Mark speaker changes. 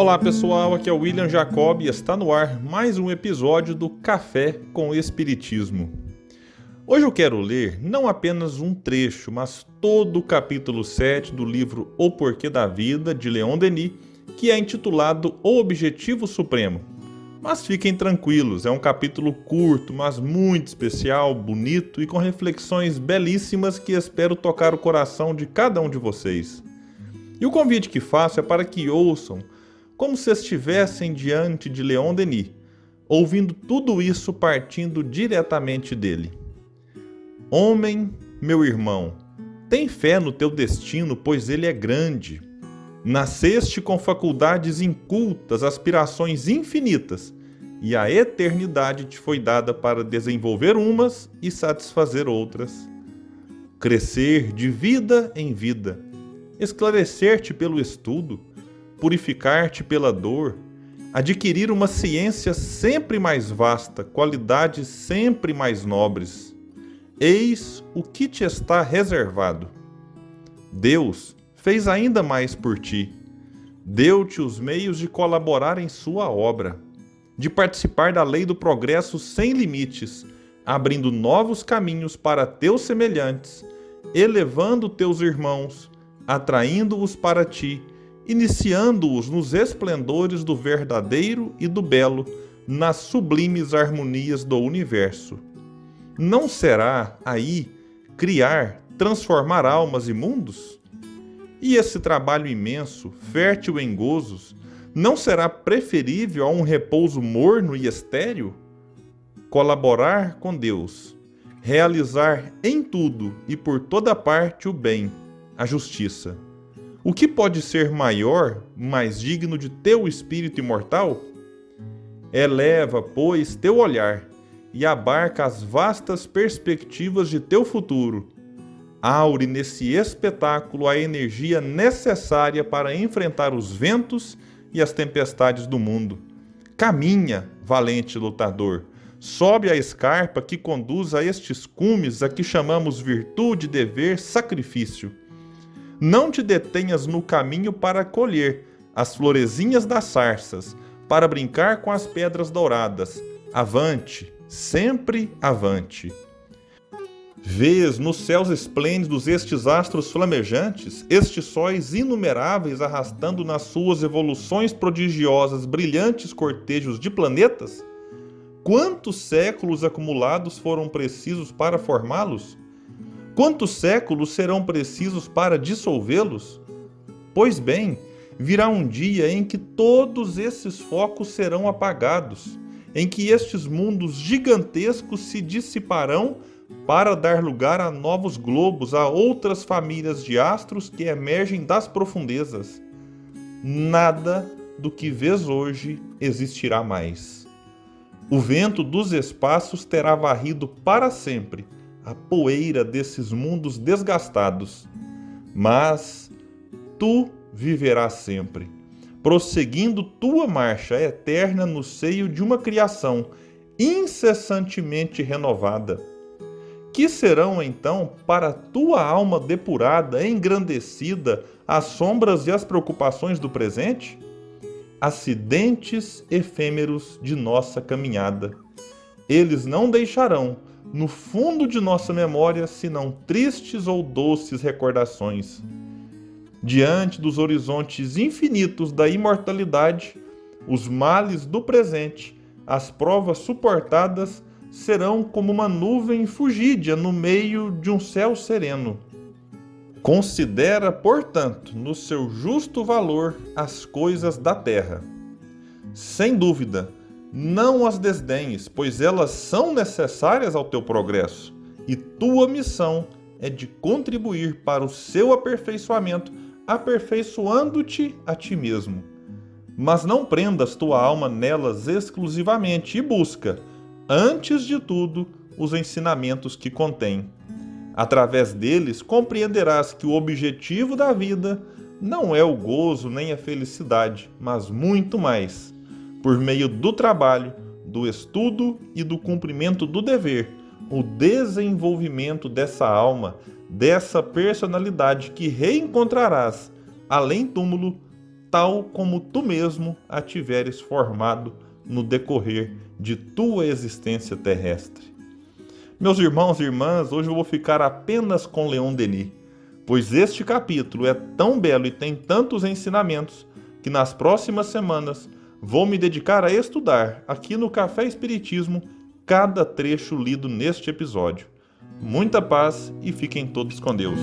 Speaker 1: Olá pessoal, aqui é o William Jacob e está no ar mais um episódio do Café com Espiritismo. Hoje eu quero ler não apenas um trecho, mas todo o capítulo 7 do livro O Porquê da Vida, de Leon Denis, que é intitulado O Objetivo Supremo. Mas fiquem tranquilos, é um capítulo curto, mas muito especial, bonito e com reflexões belíssimas que espero tocar o coração de cada um de vocês. E o convite que faço é para que ouçam como se estivessem diante de Leon Denis, ouvindo tudo isso partindo diretamente dele. Homem, meu irmão, tem fé no teu destino, pois ele é grande. Nasceste com faculdades incultas, aspirações infinitas, e a eternidade te foi dada para desenvolver umas e satisfazer outras. Crescer de vida em vida, esclarecer-te pelo estudo, purificar-te pela dor, adquirir uma ciência sempre mais vasta, qualidades sempre mais nobres. Eis o que te está reservado. Deus fez ainda mais por ti. Deu-te os meios de colaborar em sua obra, de participar da lei do progresso sem limites, abrindo novos caminhos para teus semelhantes, elevando teus irmãos, atraindo-os para ti iniciando-os nos esplendores do verdadeiro e do belo, nas sublimes harmonias do universo. Não será aí criar, transformar almas e mundos? E esse trabalho imenso, fértil em gozos, não será preferível a um repouso morno e estéril? Colaborar com Deus, realizar em tudo e por toda parte o bem, a justiça o que pode ser maior, mais digno de teu espírito imortal? Eleva, pois, teu olhar e abarca as vastas perspectivas de teu futuro. Aure nesse espetáculo a energia necessária para enfrentar os ventos e as tempestades do mundo. Caminha, valente lutador, sobe a escarpa que conduz a estes cumes a que chamamos virtude, dever, sacrifício não te detenhas no caminho para colher as florezinhas das sarças, para brincar com as pedras douradas. Avante, sempre avante. Vês nos céus esplêndidos estes astros flamejantes, estes sóis inumeráveis arrastando nas suas evoluções prodigiosas brilhantes cortejos de planetas? Quantos séculos acumulados foram precisos para formá-los? Quantos séculos serão precisos para dissolvê-los? Pois bem, virá um dia em que todos esses focos serão apagados, em que estes mundos gigantescos se dissiparão para dar lugar a novos globos, a outras famílias de astros que emergem das profundezas. Nada do que vês hoje existirá mais. O vento dos espaços terá varrido para sempre a poeira desses mundos desgastados, mas tu viverás sempre, prosseguindo tua marcha eterna no seio de uma criação incessantemente renovada. Que serão então para tua alma depurada, engrandecida, as sombras e as preocupações do presente? Acidentes efêmeros de nossa caminhada. Eles não deixarão no fundo de nossa memória, senão tristes ou doces recordações. Diante dos horizontes infinitos da imortalidade, os males do presente, as provas suportadas, serão como uma nuvem fugídia no meio de um céu sereno. Considera, portanto, no seu justo valor as coisas da terra. Sem dúvida, não as desdenhes, pois elas são necessárias ao teu progresso, e tua missão é de contribuir para o seu aperfeiçoamento, aperfeiçoando-te a ti mesmo. Mas não prendas tua alma nelas exclusivamente e busca, antes de tudo, os ensinamentos que contém. Através deles compreenderás que o objetivo da vida não é o gozo nem a felicidade, mas muito mais por meio do trabalho, do estudo e do cumprimento do dever, o desenvolvimento dessa alma, dessa personalidade que reencontrarás, além túmulo, tal como tu mesmo a tiveres formado no decorrer de tua existência terrestre. Meus irmãos e irmãs, hoje eu vou ficar apenas com Leon Denis, pois este capítulo é tão belo e tem tantos ensinamentos que nas próximas semanas vou me dedicar a estudar aqui no Café Espiritismo cada trecho lido neste episódio. Muita paz e fiquem todos com Deus.